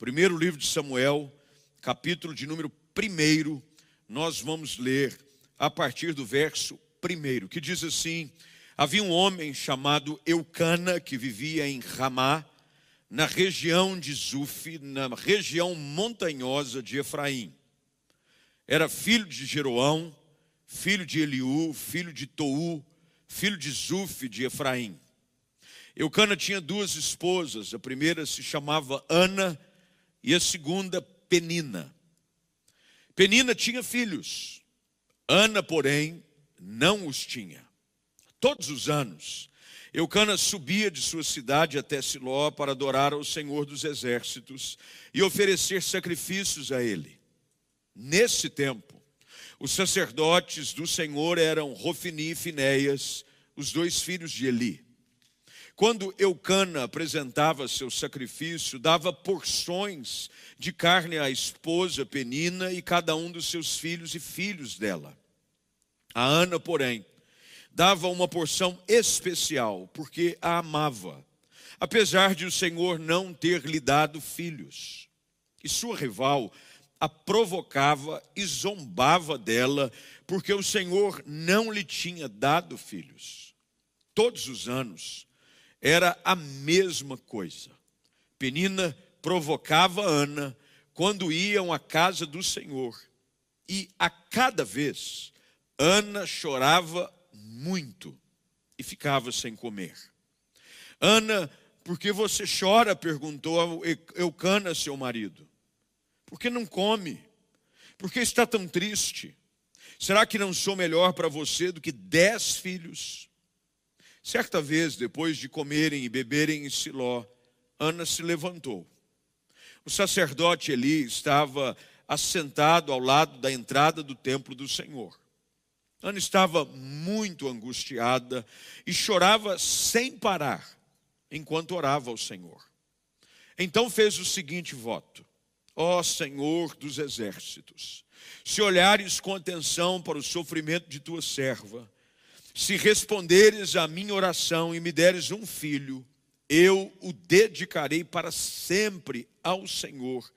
Primeiro livro de Samuel, capítulo de número 1, nós vamos ler a partir do verso 1, que diz assim: Havia um homem chamado Eucana que vivia em Ramá, na região de Zuf, na região montanhosa de Efraim. Era filho de Jeroão, filho de Eliú, filho de Tou, filho de Zuf de Efraim. Eucana tinha duas esposas, a primeira se chamava Ana e a segunda Penina. Penina tinha filhos, Ana, porém, não os tinha. Todos os anos, Eucana subia de sua cidade até Siló para adorar ao Senhor dos Exércitos e oferecer sacrifícios a ele. Nesse tempo, os sacerdotes do Senhor eram Rofini e Finéias, os dois filhos de Eli. Quando Eucana apresentava seu sacrifício, dava porções de carne à esposa Penina e cada um dos seus filhos e filhos dela. A Ana, porém, dava uma porção especial, porque a amava, apesar de o Senhor não ter lhe dado filhos. E sua rival a provocava e zombava dela, porque o Senhor não lhe tinha dado filhos. Todos os anos era a mesma coisa. Penina provocava Ana quando iam à casa do Senhor, e a cada vez Ana chorava muito e ficava sem comer. Ana, por que você chora? perguntou Eucana, seu marido. Por que não come? Por que está tão triste? Será que não sou melhor para você do que dez filhos? Certa vez, depois de comerem e beberem em Siló, Ana se levantou. O sacerdote Eli estava assentado ao lado da entrada do templo do Senhor. Ana estava muito angustiada e chorava sem parar enquanto orava ao Senhor. Então fez o seguinte voto: Ó Senhor dos exércitos, se olhares com atenção para o sofrimento de tua serva, se responderes à minha oração e me deres um filho, eu o dedicarei para sempre ao Senhor,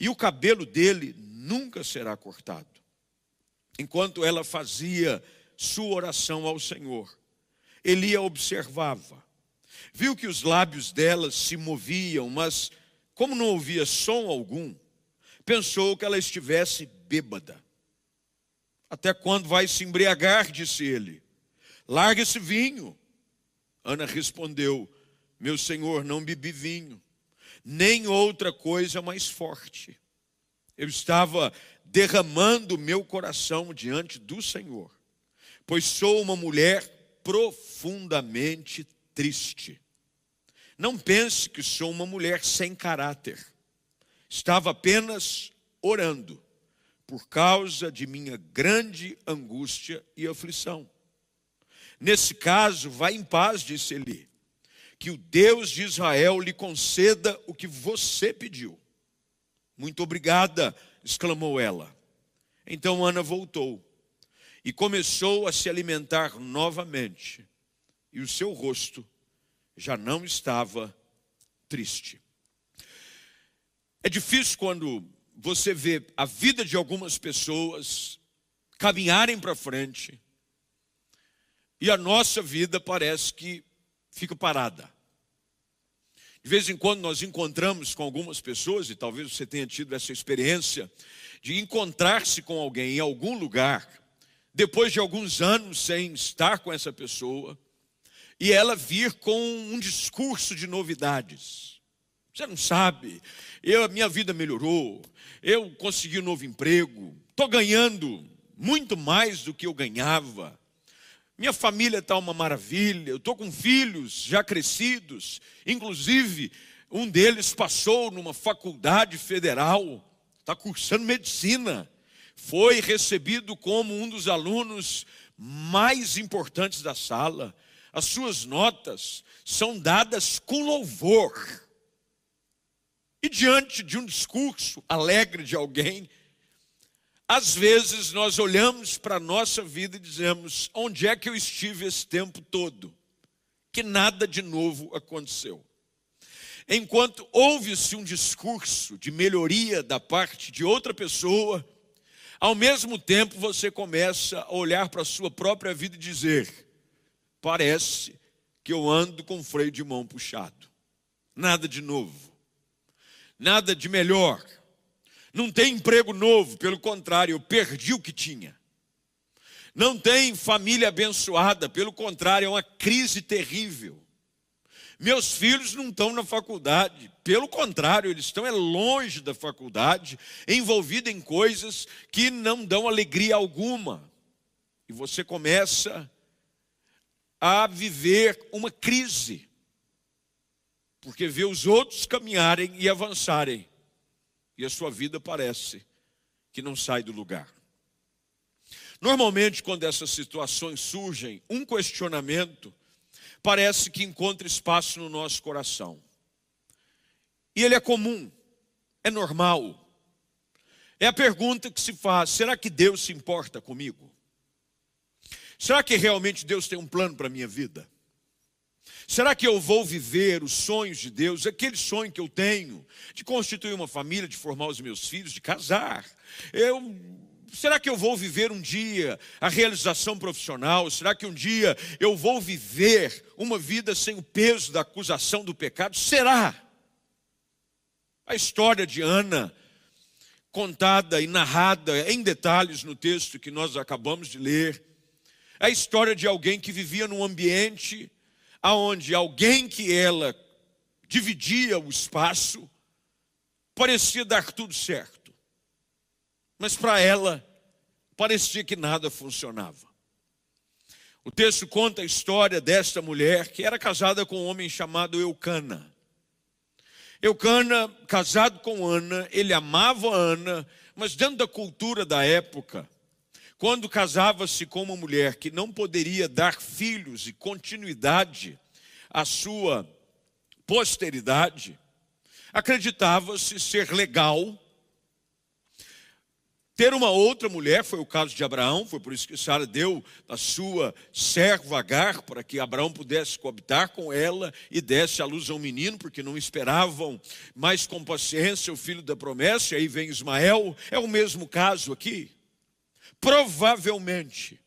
e o cabelo dele nunca será cortado. Enquanto ela fazia sua oração ao Senhor, Eli a observava. Viu que os lábios dela se moviam, mas como não ouvia som algum, pensou que ela estivesse bêbada. Até quando vai se embriagar? disse ele. Larga esse vinho. Ana respondeu: Meu senhor, não bebi vinho, nem outra coisa mais forte. Eu estava derramando meu coração diante do Senhor, pois sou uma mulher profundamente triste. Não pense que sou uma mulher sem caráter. Estava apenas orando por causa de minha grande angústia e aflição. Nesse caso, vá em paz, disse Eli, que o Deus de Israel lhe conceda o que você pediu. Muito obrigada, exclamou ela. Então Ana voltou e começou a se alimentar novamente, e o seu rosto já não estava triste. É difícil quando você vê a vida de algumas pessoas caminharem para frente e a nossa vida parece que fica parada. De vez em quando nós encontramos com algumas pessoas, e talvez você tenha tido essa experiência, de encontrar-se com alguém em algum lugar, depois de alguns anos sem estar com essa pessoa, e ela vir com um discurso de novidades. Você não sabe, eu, a minha vida melhorou, eu consegui um novo emprego, estou ganhando muito mais do que eu ganhava. Minha família está uma maravilha, eu estou com filhos já crescidos, inclusive um deles passou numa faculdade federal, está cursando medicina, foi recebido como um dos alunos mais importantes da sala. As suas notas são dadas com louvor. E diante de um discurso alegre de alguém, às vezes nós olhamos para a nossa vida e dizemos: onde é que eu estive esse tempo todo? Que nada de novo aconteceu. enquanto ouve-se um discurso de melhoria da parte de outra pessoa, ao mesmo tempo você começa a olhar para a sua própria vida e dizer: parece que eu ando com freio de mão puxado. Nada de novo, nada de melhor. Não tem emprego novo, pelo contrário, eu perdi o que tinha. Não tem família abençoada, pelo contrário, é uma crise terrível. Meus filhos não estão na faculdade, pelo contrário, eles estão é longe da faculdade, envolvidos em coisas que não dão alegria alguma. E você começa a viver uma crise, porque vê os outros caminharem e avançarem, e a sua vida parece que não sai do lugar. Normalmente, quando essas situações surgem, um questionamento parece que encontra espaço no nosso coração. E ele é comum, é normal. É a pergunta que se faz: será que Deus se importa comigo? Será que realmente Deus tem um plano para a minha vida? Será que eu vou viver os sonhos de Deus, aquele sonho que eu tenho de constituir uma família, de formar os meus filhos, de casar? Eu será que eu vou viver um dia a realização profissional? Será que um dia eu vou viver uma vida sem o peso da acusação do pecado? Será? A história de Ana, contada e narrada em detalhes no texto que nós acabamos de ler, é a história de alguém que vivia num ambiente aonde alguém que ela dividia o espaço parecia dar tudo certo mas para ela parecia que nada funcionava. O texto conta a história desta mulher que era casada com um homem chamado Eucana. Eucana, casado com Ana, ele amava Ana, mas dentro da cultura da época, quando casava-se com uma mulher que não poderia dar filhos e continuidade à sua posteridade, acreditava-se ser legal ter uma outra mulher, foi o caso de Abraão, foi por isso que Sara deu a sua serva Agar, para que Abraão pudesse coabitar com ela e desse à luz a um menino, porque não esperavam mais com paciência o filho da promessa, e aí vem Ismael, é o mesmo caso aqui. Provavelmente,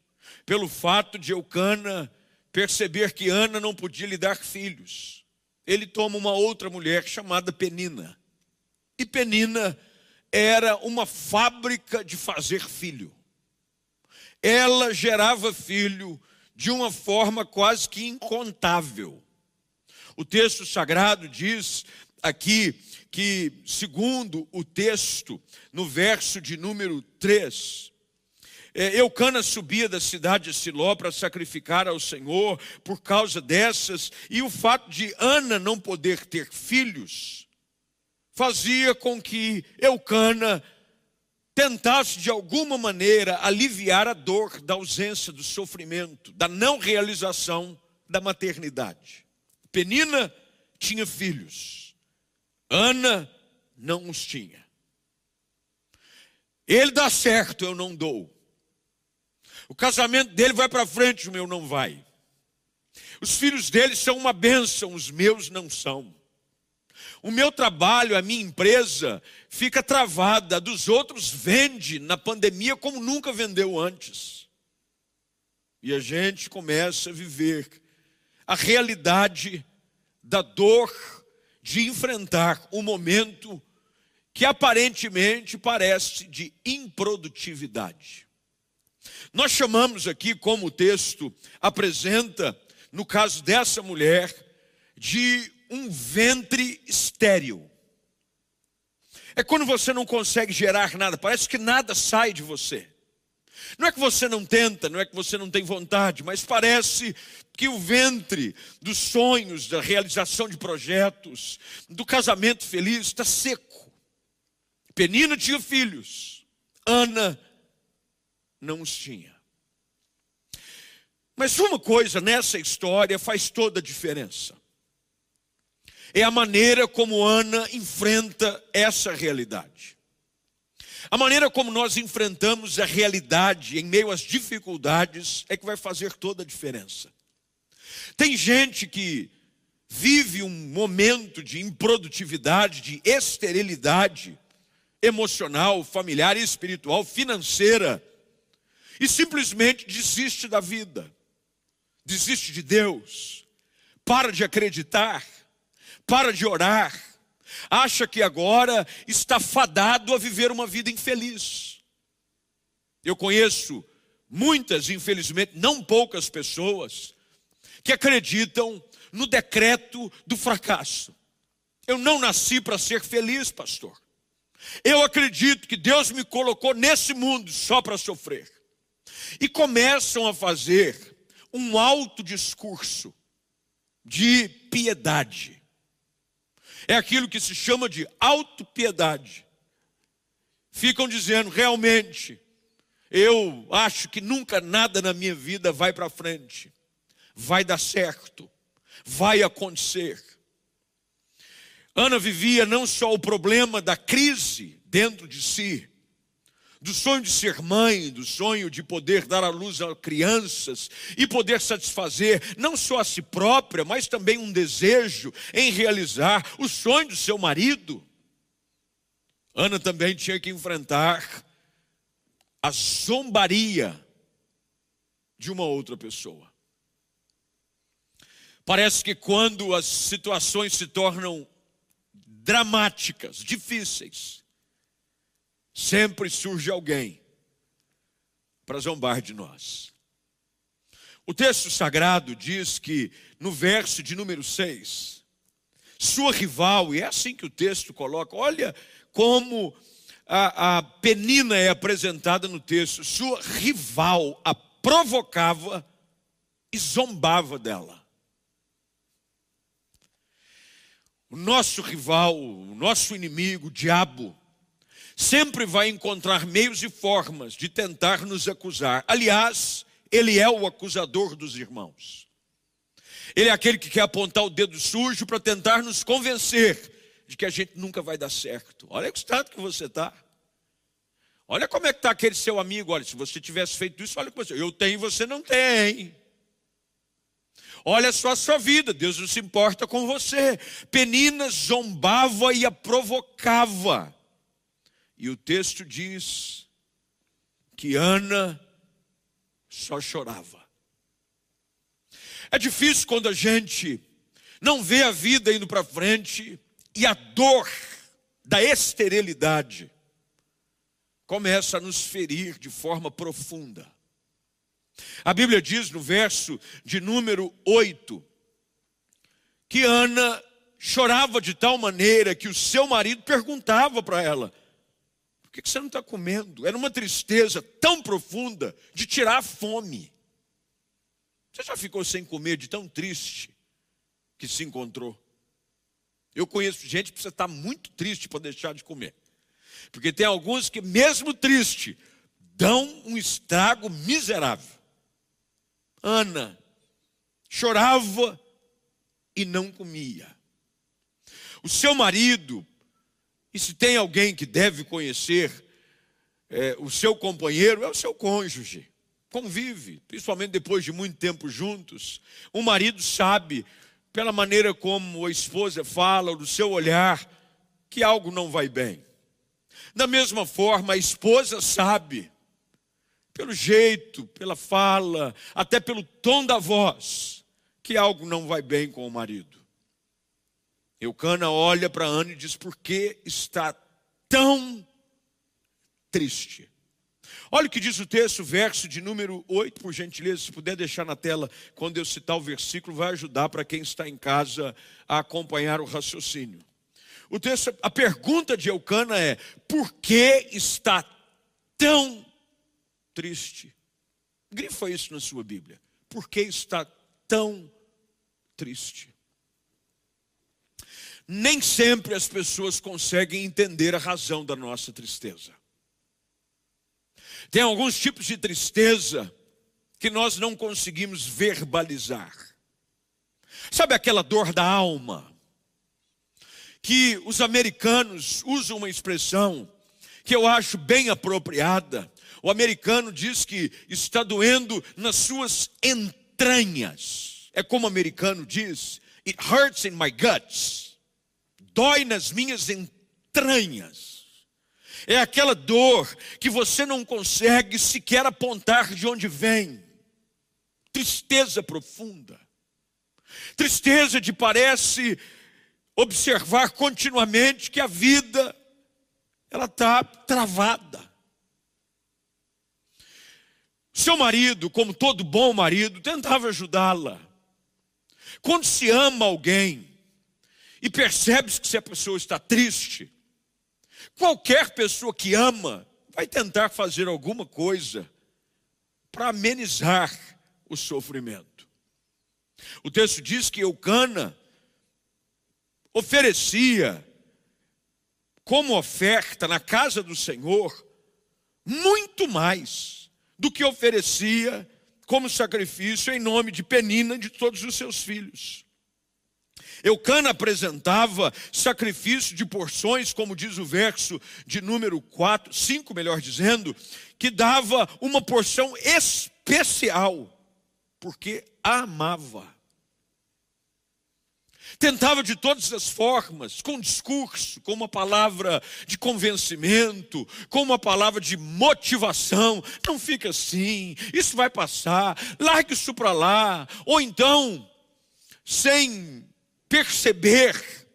pelo fato de Eucana perceber que Ana não podia lhe dar filhos, ele toma uma outra mulher chamada Penina. E Penina era uma fábrica de fazer filho. Ela gerava filho de uma forma quase que incontável. O texto sagrado diz aqui que, segundo o texto, no verso de número 3, é, Eucana subia da cidade de Siló para sacrificar ao Senhor por causa dessas, e o fato de Ana não poder ter filhos, fazia com que Eucana tentasse de alguma maneira aliviar a dor da ausência, do sofrimento, da não realização da maternidade. Penina tinha filhos, Ana não os tinha. Ele dá certo, eu não dou. O casamento dele vai para frente, o meu não vai. Os filhos dele são uma bênção, os meus não são. O meu trabalho, a minha empresa, fica travada, dos outros vende na pandemia como nunca vendeu antes. E a gente começa a viver a realidade da dor de enfrentar um momento que aparentemente parece de improdutividade. Nós chamamos aqui, como o texto apresenta, no caso dessa mulher, de um ventre estéril. É quando você não consegue gerar nada, parece que nada sai de você. Não é que você não tenta, não é que você não tem vontade, mas parece que o ventre dos sonhos, da realização de projetos, do casamento feliz está seco. Penina tinha filhos, Ana não os tinha. Mas uma coisa nessa história faz toda a diferença é a maneira como Ana enfrenta essa realidade. A maneira como nós enfrentamos a realidade em meio às dificuldades é que vai fazer toda a diferença. Tem gente que vive um momento de improdutividade, de esterilidade emocional, familiar, espiritual, financeira, e simplesmente desiste da vida, desiste de Deus, para de acreditar, para de orar, acha que agora está fadado a viver uma vida infeliz. Eu conheço muitas, infelizmente, não poucas pessoas que acreditam no decreto do fracasso. Eu não nasci para ser feliz, pastor. Eu acredito que Deus me colocou nesse mundo só para sofrer. E começam a fazer um alto discurso de piedade. É aquilo que se chama de autopiedade. Ficam dizendo, realmente, eu acho que nunca nada na minha vida vai para frente, vai dar certo, vai acontecer. Ana vivia não só o problema da crise dentro de si, do sonho de ser mãe, do sonho de poder dar à luz a crianças e poder satisfazer não só a si própria, mas também um desejo em realizar o sonho do seu marido. Ana também tinha que enfrentar a zombaria de uma outra pessoa. Parece que quando as situações se tornam dramáticas, difíceis, sempre surge alguém para zombar de nós. O texto sagrado diz que, no verso de número 6, sua rival, e é assim que o texto coloca, olha como a, a Penina é apresentada no texto, sua rival a provocava e zombava dela. O nosso rival, o nosso inimigo, o diabo, sempre vai encontrar meios e formas de tentar nos acusar. Aliás, ele é o acusador dos irmãos. Ele é aquele que quer apontar o dedo sujo para tentar nos convencer de que a gente nunca vai dar certo. Olha o estado que você está. Olha como é que está aquele seu amigo. Olha, se você tivesse feito isso, olha como você. Eu tenho você não tem. Olha só a sua vida, Deus não se importa com você. Penina zombava e a provocava. E o texto diz que Ana só chorava. É difícil quando a gente não vê a vida indo para frente e a dor da esterilidade começa a nos ferir de forma profunda. A Bíblia diz no verso de número 8 que Ana chorava de tal maneira que o seu marido perguntava para ela: por que você não está comendo? Era uma tristeza tão profunda de tirar a fome. Você já ficou sem comer de tão triste que se encontrou? Eu conheço gente que precisa estar muito triste para deixar de comer. Porque tem alguns que, mesmo triste, dão um estrago miserável. Ana chorava e não comia. O seu marido, e se tem alguém que deve conhecer é, o seu companheiro, é o seu cônjuge. Convive, principalmente depois de muito tempo juntos. O marido sabe pela maneira como a esposa fala, do seu olhar, que algo não vai bem. Da mesma forma, a esposa sabe, pelo jeito, pela fala, até pelo tom da voz, que algo não vai bem com o marido. Eucana olha para Ana e diz: Por que está tão triste? Olha o que diz o texto, verso de número 8, por gentileza, se puder deixar na tela, quando eu citar o versículo, vai ajudar para quem está em casa a acompanhar o raciocínio. O texto, a pergunta de Eucana é: por que está tão triste? Grifa isso na sua Bíblia. Por que está tão triste? Nem sempre as pessoas conseguem entender a razão da nossa tristeza. Tem alguns tipos de tristeza que nós não conseguimos verbalizar. Sabe aquela dor da alma? Que os americanos usam uma expressão que eu acho bem apropriada. O americano diz que está doendo nas suas entranhas. É como o americano diz, It hurts in my guts. Dói nas minhas entranhas. É aquela dor que você não consegue sequer apontar de onde vem. Tristeza profunda. Tristeza de parece observar continuamente que a vida ela está travada. Seu marido, como todo bom marido, tentava ajudá-la. Quando se ama alguém e percebe que se a pessoa está triste, qualquer pessoa que ama vai tentar fazer alguma coisa para amenizar o sofrimento. O texto diz que Eucana oferecia como oferta na casa do Senhor muito mais do que oferecia como sacrifício em nome de Penina e de todos os seus filhos. Eucana apresentava sacrifício de porções, como diz o verso de número 4, 5, melhor dizendo, que dava uma porção especial, porque amava. Tentava de todas as formas, com discurso, com uma palavra de convencimento, com uma palavra de motivação. Não fica assim, isso vai passar, largue isso para lá. Ou então, sem perceber,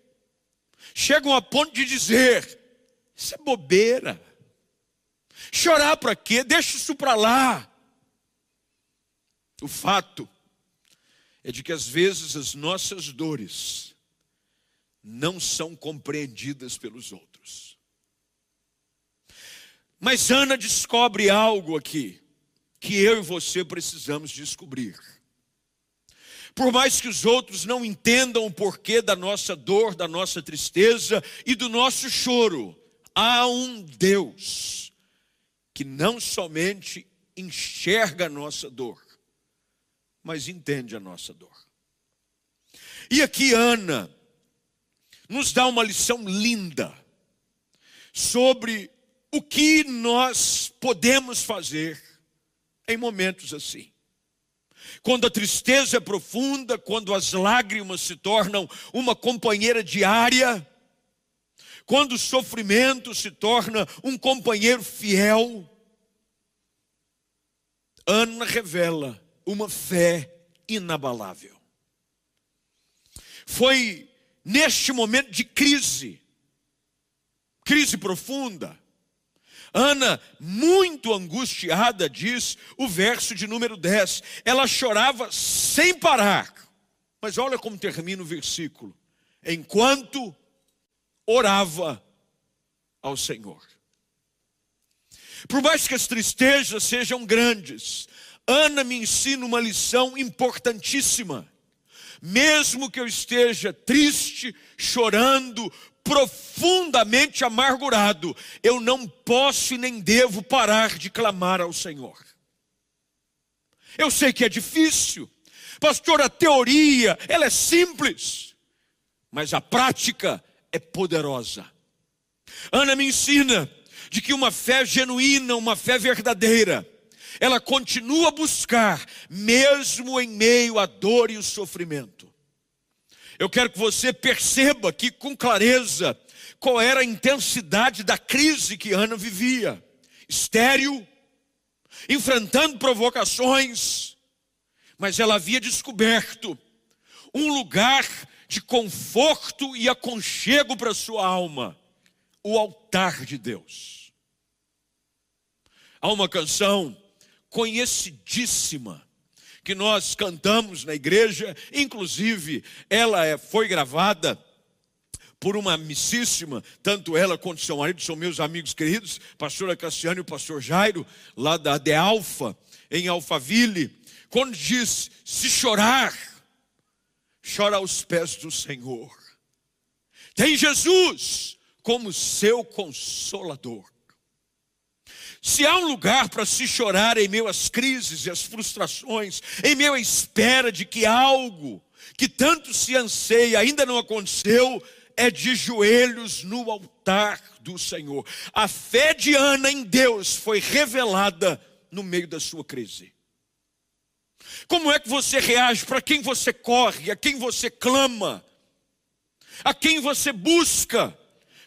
chegam a ponto de dizer: Isso é bobeira. Chorar para quê? Deixa isso para lá. O fato é de que às vezes as nossas dores não são compreendidas pelos outros. Mas Ana descobre algo aqui que eu e você precisamos descobrir. Por mais que os outros não entendam o porquê da nossa dor, da nossa tristeza e do nosso choro, há um Deus que não somente enxerga a nossa dor, mas entende a nossa dor. E aqui Ana nos dá uma lição linda sobre o que nós podemos fazer em momentos assim. Quando a tristeza é profunda, quando as lágrimas se tornam uma companheira diária, quando o sofrimento se torna um companheiro fiel, Ana revela uma fé inabalável. Foi neste momento de crise, crise profunda. Ana, muito angustiada, diz o verso de número 10. Ela chorava sem parar. Mas olha como termina o versículo. Enquanto orava ao Senhor. Por mais que as tristezas sejam grandes, Ana me ensina uma lição importantíssima. Mesmo que eu esteja triste, chorando, profundamente amargurado, eu não posso e nem devo parar de clamar ao Senhor. Eu sei que é difícil, pastor, a teoria, ela é simples, mas a prática é poderosa. Ana me ensina de que uma fé genuína, uma fé verdadeira, ela continua a buscar, mesmo em meio à dor e o sofrimento. Eu quero que você perceba aqui com clareza qual era a intensidade da crise que Ana vivia. Estéril, enfrentando provocações, mas ela havia descoberto um lugar de conforto e aconchego para sua alma, o altar de Deus. Há uma canção conhecidíssima que nós cantamos na igreja, inclusive ela é, foi gravada por uma amicíssima, tanto ela quanto seu marido são meus amigos queridos, pastora Cassiano e o pastor Jairo, lá da De Alfa, em Alphaville, quando diz: se chorar, chora aos pés do Senhor. Tem Jesus como seu consolador. Se há um lugar para se chorar em meio às crises e às frustrações, em meio à espera de que algo que tanto se anseia ainda não aconteceu, é de joelhos no altar do Senhor. A fé de Ana em Deus foi revelada no meio da sua crise. Como é que você reage? Para quem você corre? A quem você clama? A quem você busca?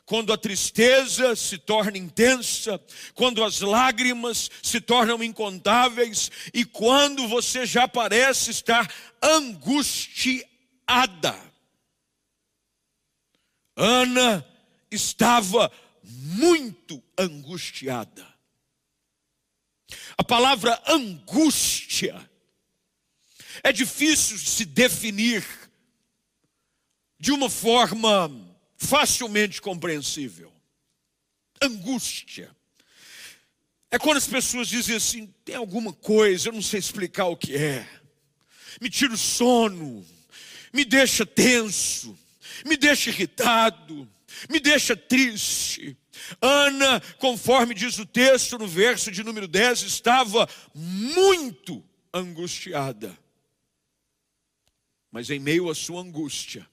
Quando a tristeza se torna intensa, quando as lágrimas se tornam incontáveis e quando você já parece estar angustiada. Ana estava muito angustiada. A palavra angústia é difícil se definir de uma forma facilmente compreensível. Angústia. É quando as pessoas dizem assim: tem alguma coisa, eu não sei explicar o que é, me tira o sono, me deixa tenso, me deixa irritado, me deixa triste. Ana, conforme diz o texto no verso de número 10, estava muito angustiada. Mas em meio à sua angústia,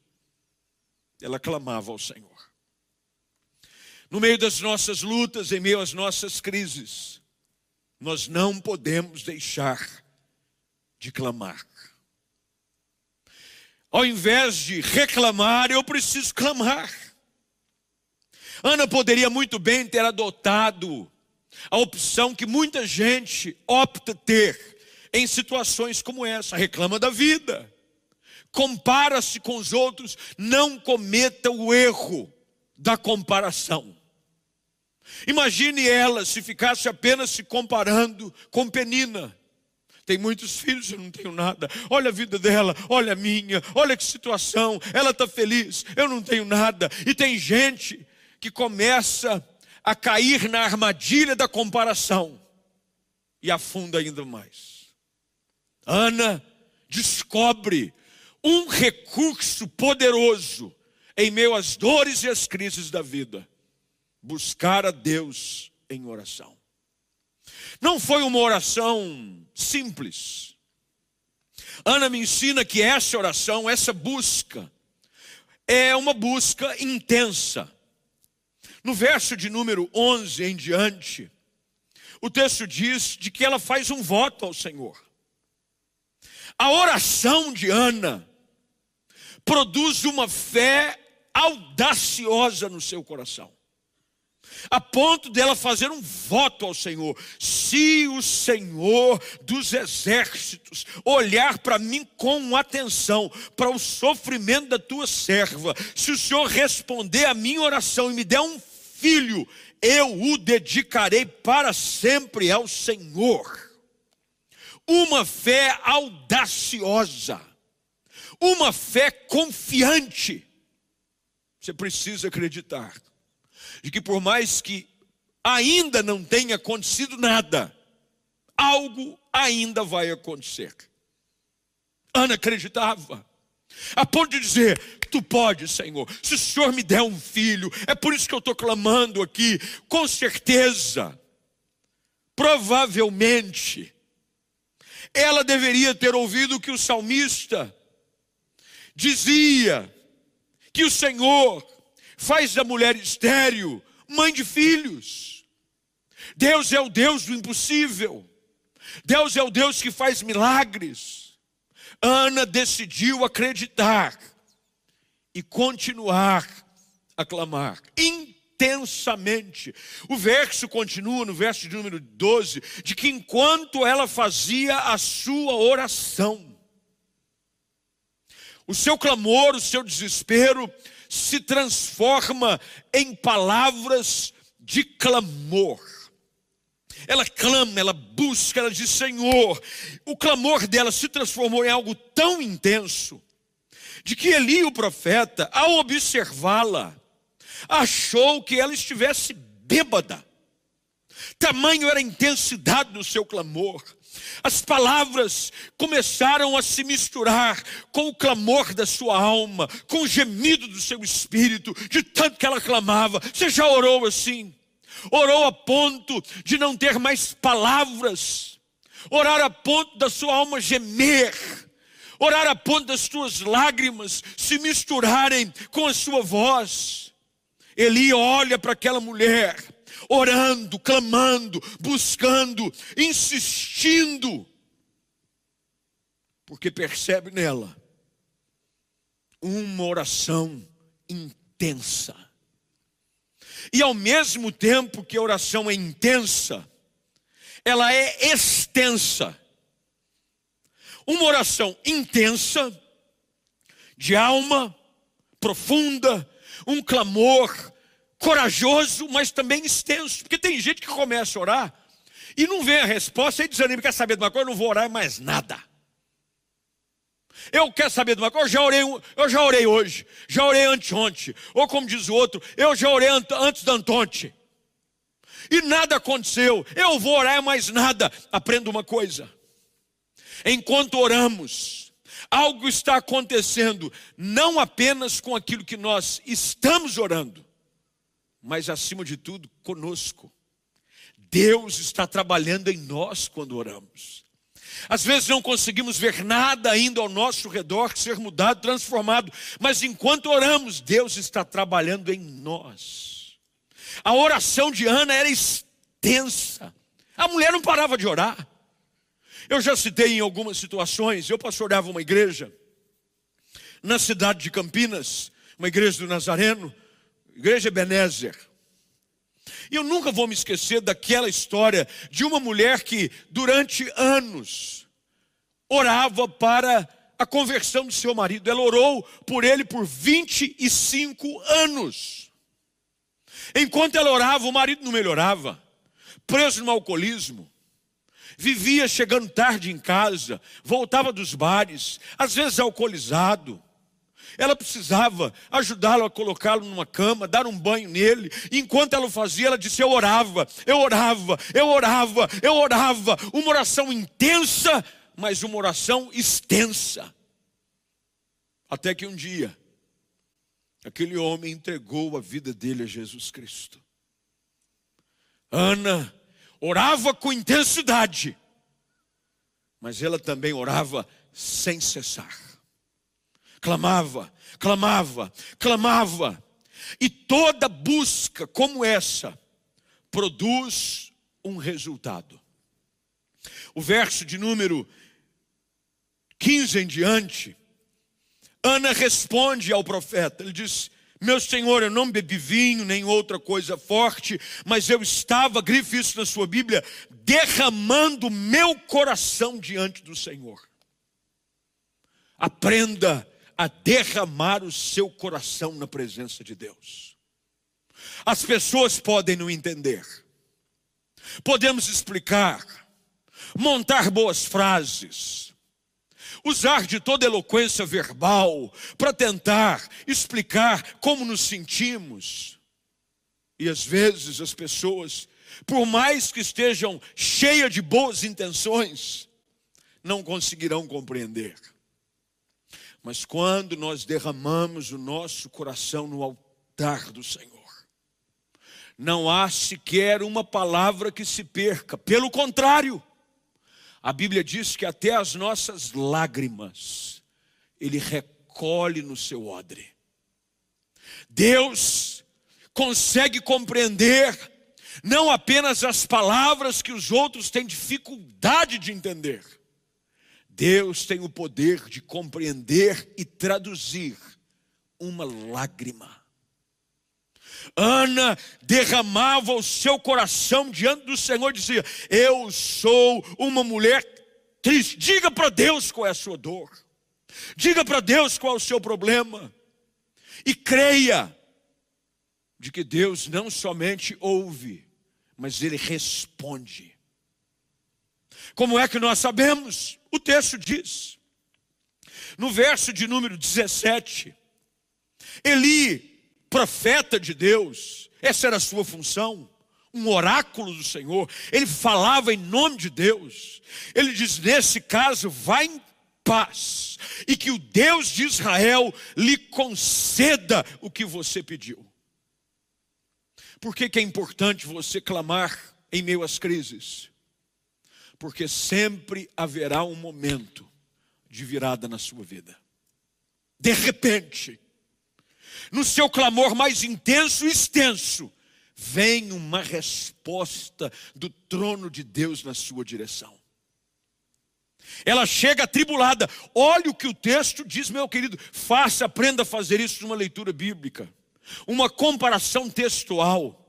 ela clamava ao Senhor. No meio das nossas lutas, em meio às nossas crises, nós não podemos deixar de clamar. Ao invés de reclamar, eu preciso clamar. Ana poderia muito bem ter adotado a opção que muita gente opta ter em situações como essa, reclama da vida compara-se com os outros, não cometa o erro da comparação. Imagine ela se ficasse apenas se comparando com Penina. Tem muitos filhos, eu não tenho nada. Olha a vida dela, olha a minha, olha que situação. Ela está feliz, eu não tenho nada. E tem gente que começa a cair na armadilha da comparação e afunda ainda mais. Ana descobre um recurso poderoso em meio às dores e às crises da vida: buscar a Deus em oração. Não foi uma oração simples. Ana me ensina que essa oração, essa busca, é uma busca intensa. No verso de número 11 em diante, o texto diz de que ela faz um voto ao Senhor. A oração de Ana produz uma fé audaciosa no seu coração. A ponto dela fazer um voto ao Senhor. Se o Senhor dos exércitos olhar para mim com atenção, para o sofrimento da tua serva, se o Senhor responder a minha oração e me der um filho, eu o dedicarei para sempre ao Senhor. Uma fé audaciosa uma fé confiante. Você precisa acreditar de que por mais que ainda não tenha acontecido nada, algo ainda vai acontecer. Ana acreditava, a ponto de dizer: Tu pode, Senhor, se o Senhor me der um filho, é por isso que eu estou clamando aqui, com certeza, provavelmente, ela deveria ter ouvido que o salmista dizia que o Senhor faz da mulher estéril mãe de filhos. Deus é o Deus do impossível. Deus é o Deus que faz milagres. Ana decidiu acreditar e continuar a clamar intensamente. O verso continua no verso de número 12, de que enquanto ela fazia a sua oração, o seu clamor, o seu desespero se transforma em palavras de clamor. Ela clama, ela busca, ela diz: Senhor. O clamor dela se transformou em algo tão intenso, de que Eli, o profeta, ao observá-la, achou que ela estivesse bêbada. Tamanho era a intensidade do seu clamor. As palavras começaram a se misturar com o clamor da sua alma, com o gemido do seu espírito, de tanto que ela clamava. Você já orou assim? Orou a ponto de não ter mais palavras, orar a ponto da sua alma gemer, orar a ponto das suas lágrimas se misturarem com a sua voz. Eli olha para aquela mulher orando, clamando, buscando, insistindo. porque percebe nela uma oração intensa. E ao mesmo tempo que a oração é intensa, ela é extensa. Uma oração intensa, de alma, profunda, um clamor corajoso, mas também extenso. Porque tem gente que começa a orar e não vê a resposta e desanima, quer saber de uma coisa, eu não vou orar mais nada. Eu quero saber de uma coisa, eu já orei, eu já orei hoje, já orei anteontem, ou como diz o outro, eu já orei antes da antonte. E nada aconteceu, eu vou orar mais nada. Aprenda uma coisa. Enquanto oramos, algo está acontecendo, não apenas com aquilo que nós estamos orando, mas acima de tudo conosco. Deus está trabalhando em nós quando oramos. Às vezes não conseguimos ver nada ainda ao nosso redor ser mudado, transformado, mas enquanto oramos, Deus está trabalhando em nós. A oração de Ana era extensa. A mulher não parava de orar. Eu já citei em algumas situações, eu pastoreava uma igreja na cidade de Campinas, uma igreja do Nazareno, igreja Ebenezer. E eu nunca vou me esquecer daquela história de uma mulher que, durante anos, orava para a conversão do seu marido. Ela orou por ele por 25 anos. Enquanto ela orava, o marido não melhorava, preso no alcoolismo. Vivia chegando tarde em casa, voltava dos bares, às vezes alcoolizado. Ela precisava ajudá-lo a colocá-lo numa cama, dar um banho nele. E enquanto ela fazia, ela disse: Eu orava, eu orava, eu orava, eu orava. Uma oração intensa, mas uma oração extensa. Até que um dia, aquele homem entregou a vida dele a Jesus Cristo. Ana orava com intensidade, mas ela também orava sem cessar clamava, clamava, clamava. E toda busca como essa produz um resultado. O verso de número 15 em diante, Ana responde ao profeta, ele diz: Meu senhor, eu não bebi vinho nem outra coisa forte, mas eu estava, grife isso na sua Bíblia, derramando meu coração diante do Senhor. Aprenda a derramar o seu coração na presença de Deus. As pessoas podem não entender, podemos explicar, montar boas frases, usar de toda eloquência verbal para tentar explicar como nos sentimos. E às vezes as pessoas, por mais que estejam cheias de boas intenções, não conseguirão compreender. Mas quando nós derramamos o nosso coração no altar do Senhor, não há sequer uma palavra que se perca, pelo contrário, a Bíblia diz que até as nossas lágrimas Ele recolhe no seu odre. Deus consegue compreender não apenas as palavras que os outros têm dificuldade de entender, Deus tem o poder de compreender e traduzir uma lágrima. Ana derramava o seu coração diante do Senhor e dizia: Eu sou uma mulher triste. Diga para Deus qual é a sua dor. Diga para Deus qual é o seu problema. E creia de que Deus não somente ouve, mas Ele responde. Como é que nós sabemos? O texto diz, no verso de número 17, Eli, profeta de Deus, essa era a sua função, um oráculo do Senhor, ele falava em nome de Deus, ele diz: nesse caso, vá em paz, e que o Deus de Israel lhe conceda o que você pediu. Por que, que é importante você clamar em meio às crises? Porque sempre haverá um momento de virada na sua vida. De repente, no seu clamor mais intenso e extenso, vem uma resposta do trono de Deus na sua direção. Ela chega atribulada. Olha o que o texto diz, meu querido. Faça, aprenda a fazer isso numa leitura bíblica. Uma comparação textual.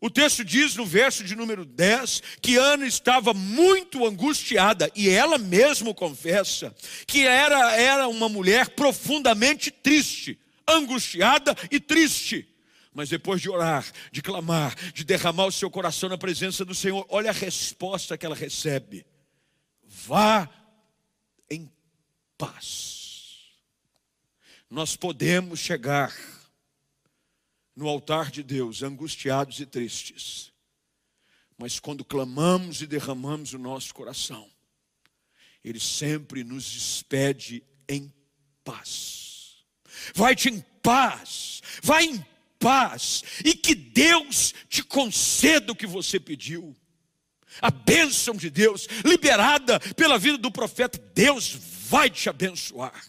O texto diz no verso de número 10 que Ana estava muito angustiada e ela mesma confessa que era, era uma mulher profundamente triste, angustiada e triste. Mas depois de orar, de clamar, de derramar o seu coração na presença do Senhor, olha a resposta que ela recebe: vá em paz. Nós podemos chegar no altar de Deus, angustiados e tristes. Mas quando clamamos e derramamos o nosso coração, Ele sempre nos despede em paz. Vai-te em paz, vai em paz, e que Deus te conceda o que você pediu. A bênção de Deus, liberada pela vida do profeta, Deus vai te abençoar.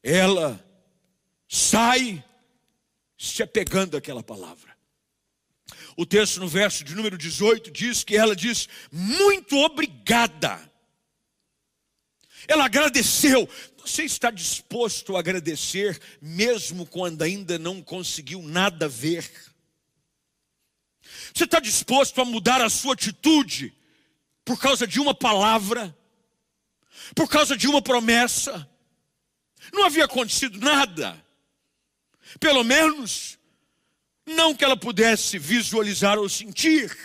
Ela sai se apegando àquela palavra. O texto no verso de número 18 diz que ela diz: Muito obrigada. Ela agradeceu. Você está disposto a agradecer, mesmo quando ainda não conseguiu nada ver? Você está disposto a mudar a sua atitude por causa de uma palavra, por causa de uma promessa? Não havia acontecido nada. Pelo menos, não que ela pudesse visualizar ou sentir.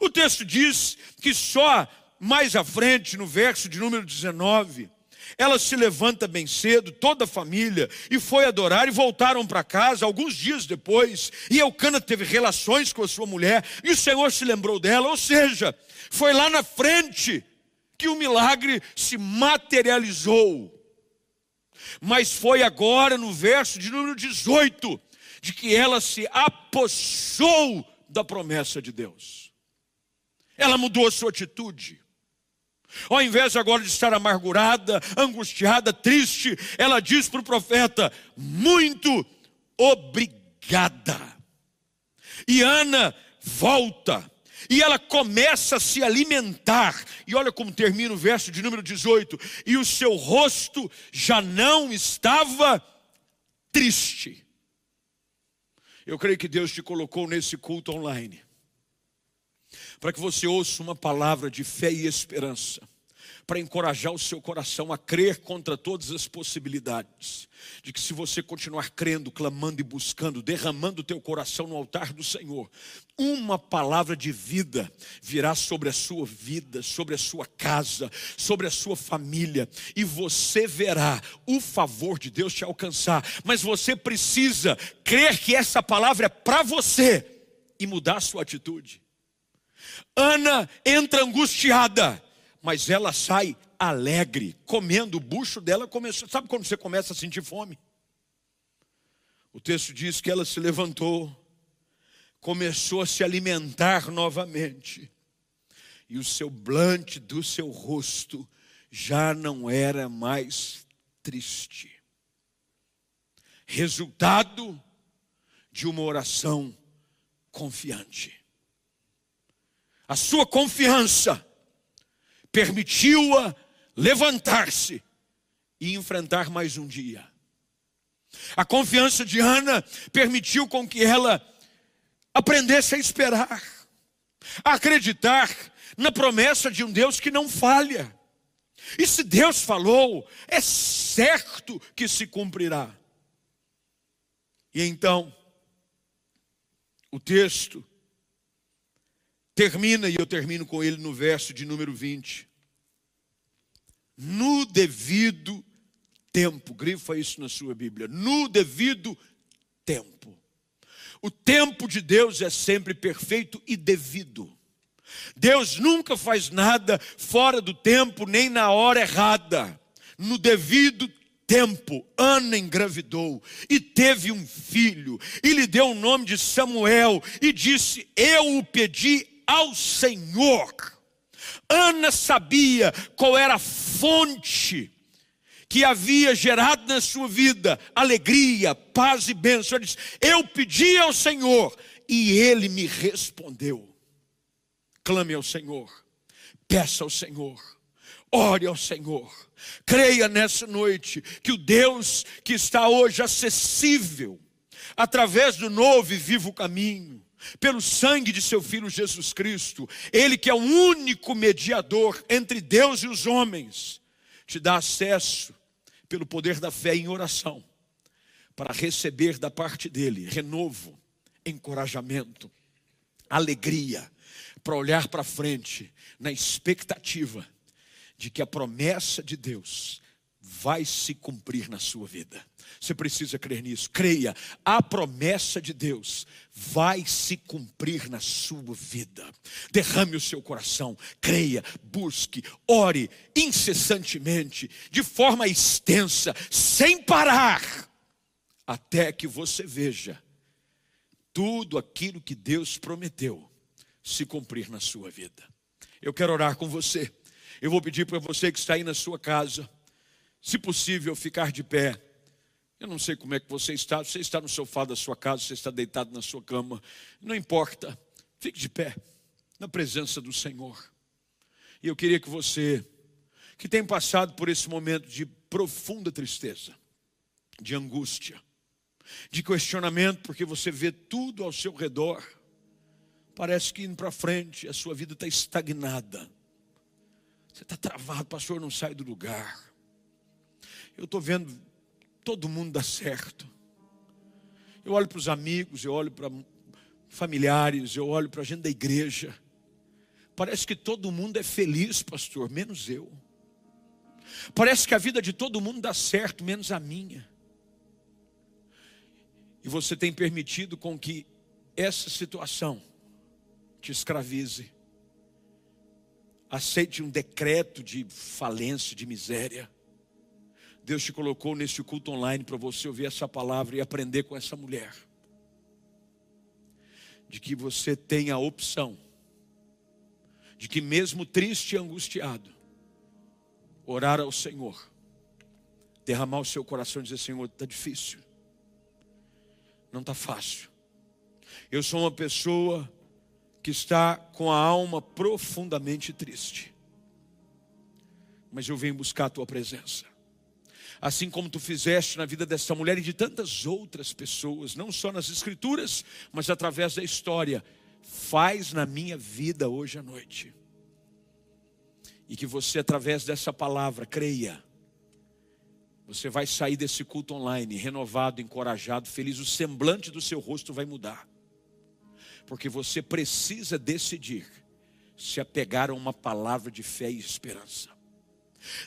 O texto diz que só mais à frente, no verso de número 19, ela se levanta bem cedo, toda a família, e foi adorar e voltaram para casa alguns dias depois. E Eucana teve relações com a sua mulher, e o Senhor se lembrou dela, ou seja, foi lá na frente que o milagre se materializou. Mas foi agora no verso de número 18 de que ela se apossou da promessa de Deus. Ela mudou a sua atitude. Ao invés agora de estar amargurada, angustiada, triste, ela diz para o profeta: Muito obrigada. E Ana volta e ela começa a se alimentar. E olha como termina o verso de número 18: E o seu rosto já não estava triste. Eu creio que Deus te colocou nesse culto online para que você ouça uma palavra de fé e esperança para encorajar o seu coração a crer contra todas as possibilidades. De que se você continuar crendo, clamando e buscando, derramando o teu coração no altar do Senhor, uma palavra de vida virá sobre a sua vida, sobre a sua casa, sobre a sua família, e você verá o favor de Deus te alcançar. Mas você precisa crer que essa palavra é para você e mudar a sua atitude. Ana entra angustiada mas ela sai alegre, comendo. O bucho dela começou. Sabe quando você começa a sentir fome? O texto diz que ela se levantou, começou a se alimentar novamente, e o semblante do seu rosto já não era mais triste. Resultado de uma oração confiante. A sua confiança permitiu-a levantar-se e enfrentar mais um dia. A confiança de Ana permitiu com que ela aprendesse a esperar, a acreditar na promessa de um Deus que não falha. E se Deus falou, é certo que se cumprirá. E então, o texto termina, e eu termino com ele no verso de número 20 no devido tempo. Grifa isso na sua Bíblia. No devido tempo. O tempo de Deus é sempre perfeito e devido. Deus nunca faz nada fora do tempo, nem na hora errada. No devido tempo, Ana engravidou e teve um filho, e lhe deu o nome de Samuel, e disse: Eu o pedi ao Senhor Ana sabia qual era a fonte que havia gerado na sua vida alegria, paz e bênção. Ela disse: Eu pedi ao Senhor e ele me respondeu. Clame ao Senhor, Peça ao Senhor, ore ao Senhor, creia nessa noite que o Deus que está hoje acessível, através do novo e vivo caminho, pelo sangue de seu filho Jesus Cristo, ele que é o único mediador entre Deus e os homens, te dá acesso pelo poder da fé em oração para receber da parte dele renovo, encorajamento, alegria, para olhar para frente na expectativa de que a promessa de Deus vai se cumprir na sua vida. Você precisa crer nisso. Creia, a promessa de Deus vai se cumprir na sua vida. Derrame o seu coração, creia, busque, ore incessantemente, de forma extensa, sem parar, até que você veja tudo aquilo que Deus prometeu se cumprir na sua vida. Eu quero orar com você. Eu vou pedir para você que está aí na sua casa, se possível, ficar de pé. Eu não sei como é que você está, você está no sofá da sua casa, você está deitado na sua cama, não importa, fique de pé, na presença do Senhor. E eu queria que você, que tem passado por esse momento de profunda tristeza, de angústia, de questionamento, porque você vê tudo ao seu redor, parece que indo para frente, a sua vida está estagnada, você está travado, pastor, não sai do lugar. Eu estou vendo todo mundo dar certo. Eu olho para os amigos, eu olho para familiares, eu olho para a gente da igreja. Parece que todo mundo é feliz, pastor, menos eu. Parece que a vida de todo mundo dá certo, menos a minha. E você tem permitido com que essa situação te escravize. Aceite um decreto de falência, de miséria. Deus te colocou nesse culto online para você ouvir essa palavra e aprender com essa mulher. De que você tem a opção, de que mesmo triste e angustiado, orar ao Senhor, derramar o seu coração e dizer: Senhor, está difícil, não está fácil. Eu sou uma pessoa que está com a alma profundamente triste, mas eu venho buscar a tua presença assim como tu fizeste na vida dessa mulher e de tantas outras pessoas, não só nas Escrituras, mas através da história. Faz na minha vida hoje à noite. E que você, através dessa palavra, creia. Você vai sair desse culto online renovado, encorajado, feliz. O semblante do seu rosto vai mudar. Porque você precisa decidir se apegar a uma palavra de fé e esperança.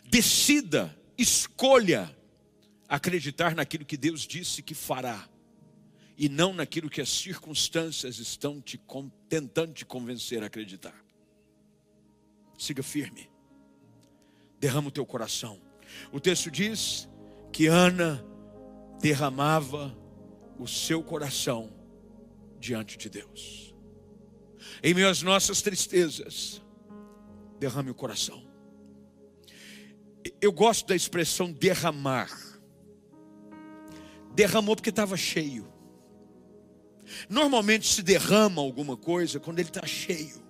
Decida Escolha acreditar naquilo que Deus disse que fará e não naquilo que as circunstâncias estão te tentando te convencer a acreditar. Siga firme. Derrama o teu coração. O texto diz que Ana derramava o seu coração diante de Deus. Em meio às nossas tristezas, derrame o coração. Eu gosto da expressão derramar. Derramou porque estava cheio. Normalmente se derrama alguma coisa quando ele está cheio.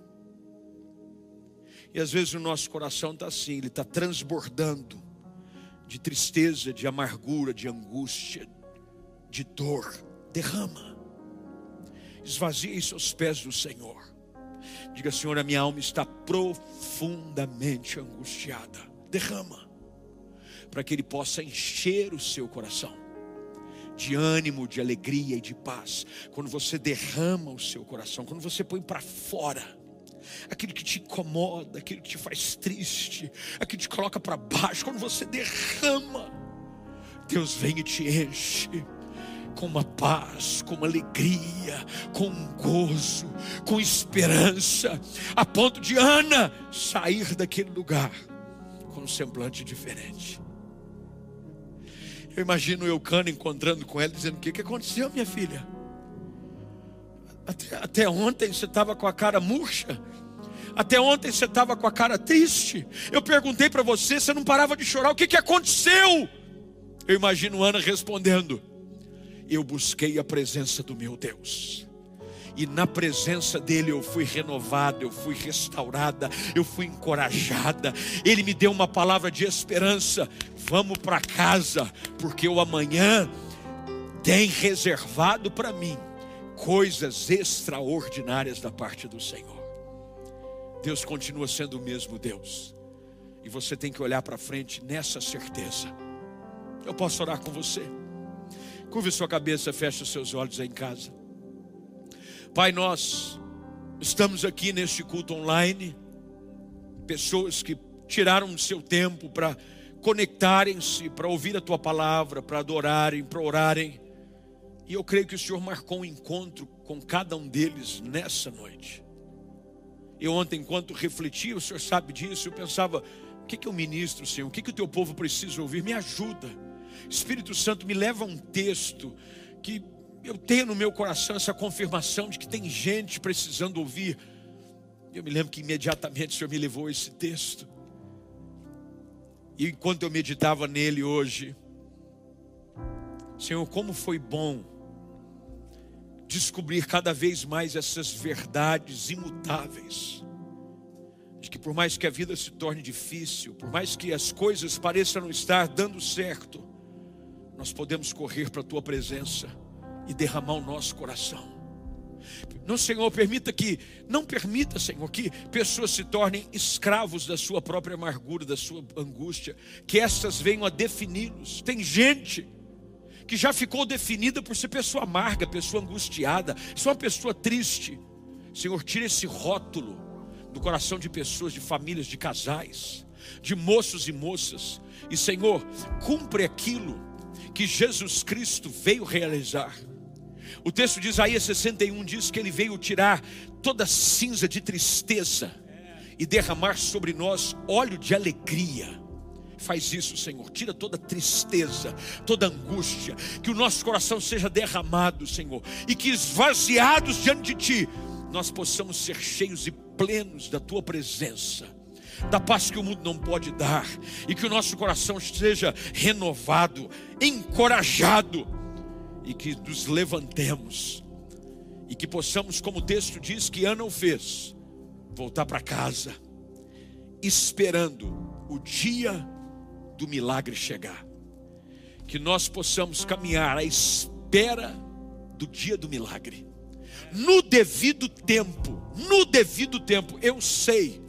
E às vezes o nosso coração está assim, ele está transbordando de tristeza, de amargura, de angústia, de dor. Derrama. Esvazie seus pés do Senhor. Diga, Senhor, a minha alma está profundamente angustiada. Derrama para que Ele possa encher o seu coração de ânimo, de alegria e de paz. Quando você derrama o seu coração, quando você põe para fora aquilo que te incomoda, aquilo que te faz triste, aquilo que te coloca para baixo, quando você derrama, Deus vem e te enche com uma paz, com uma alegria, com um gozo, com esperança, a ponto de Ana sair daquele lugar com um semblante diferente. Eu imagino o Eucano encontrando com ela, dizendo: O que, que aconteceu, minha filha? Até, até ontem você estava com a cara murcha. Até ontem você estava com a cara triste. Eu perguntei para você, você não parava de chorar. O que, que aconteceu? Eu imagino Ana respondendo: Eu busquei a presença do meu Deus. E na presença dele eu fui renovada, eu fui restaurada, eu fui encorajada. Ele me deu uma palavra de esperança. Vamos para casa, porque o amanhã tem reservado para mim coisas extraordinárias da parte do Senhor. Deus continua sendo o mesmo Deus. E você tem que olhar para frente nessa certeza. Eu posso orar com você. Curve sua cabeça, feche os seus olhos aí em casa. Pai, nós estamos aqui neste culto online. Pessoas que tiraram o seu tempo para conectarem-se, para ouvir a tua palavra, para adorarem, para orarem. E eu creio que o Senhor marcou um encontro com cada um deles nessa noite. Eu ontem, enquanto refletia, o Senhor sabe disso, eu pensava, o que, que eu ministro, Senhor? O que, que o teu povo precisa ouvir? Me ajuda. Espírito Santo, me leva a um texto que eu tenho no meu coração essa confirmação de que tem gente precisando ouvir. Eu me lembro que imediatamente o Senhor me levou esse texto. E enquanto eu meditava nele hoje, Senhor, como foi bom descobrir cada vez mais essas verdades imutáveis. De que por mais que a vida se torne difícil, por mais que as coisas pareçam não estar dando certo, nós podemos correr para a tua presença e derramar o nosso coração. Não, Senhor, permita que, não permita, Senhor, que pessoas se tornem escravos da sua própria amargura, da sua angústia, que essas venham a defini-los. Tem gente que já ficou definida por ser pessoa amarga, pessoa angustiada, ser uma pessoa triste. Senhor, tira esse rótulo do coração de pessoas, de famílias, de casais, de moços e moças. E Senhor, cumpre aquilo que Jesus Cristo veio realizar. O texto de Isaías 61 diz que ele veio tirar toda cinza de tristeza e derramar sobre nós óleo de alegria. Faz isso, Senhor. Tira toda tristeza, toda angústia, que o nosso coração seja derramado, Senhor, e que esvaziados diante de Ti, nós possamos ser cheios e plenos da Tua presença da paz que o mundo não pode dar, e que o nosso coração seja renovado, encorajado, e que nos levantemos, e que possamos, como o texto diz que Ana o fez, voltar para casa, esperando o dia do milagre chegar. Que nós possamos caminhar à espera do dia do milagre. No devido tempo, no devido tempo, eu sei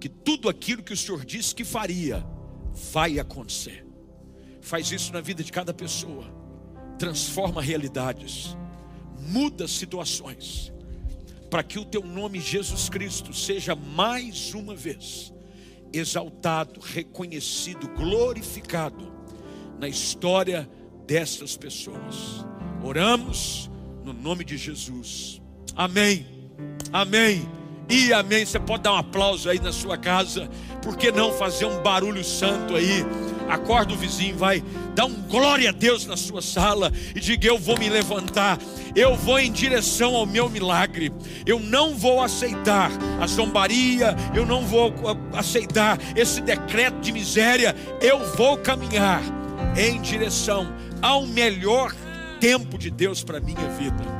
que tudo aquilo que o Senhor disse que faria, vai acontecer. Faz isso na vida de cada pessoa, transforma realidades, muda situações, para que o teu nome Jesus Cristo seja mais uma vez exaltado, reconhecido, glorificado na história dessas pessoas. Oramos no nome de Jesus. Amém. Amém. E amém. Você pode dar um aplauso aí na sua casa. Por que não fazer um barulho santo aí? Acorda o vizinho, vai. Dá um glória a Deus na sua sala e diga: Eu vou me levantar. Eu vou em direção ao meu milagre. Eu não vou aceitar a zombaria. Eu não vou aceitar esse decreto de miséria. Eu vou caminhar em direção ao melhor tempo de Deus para minha vida.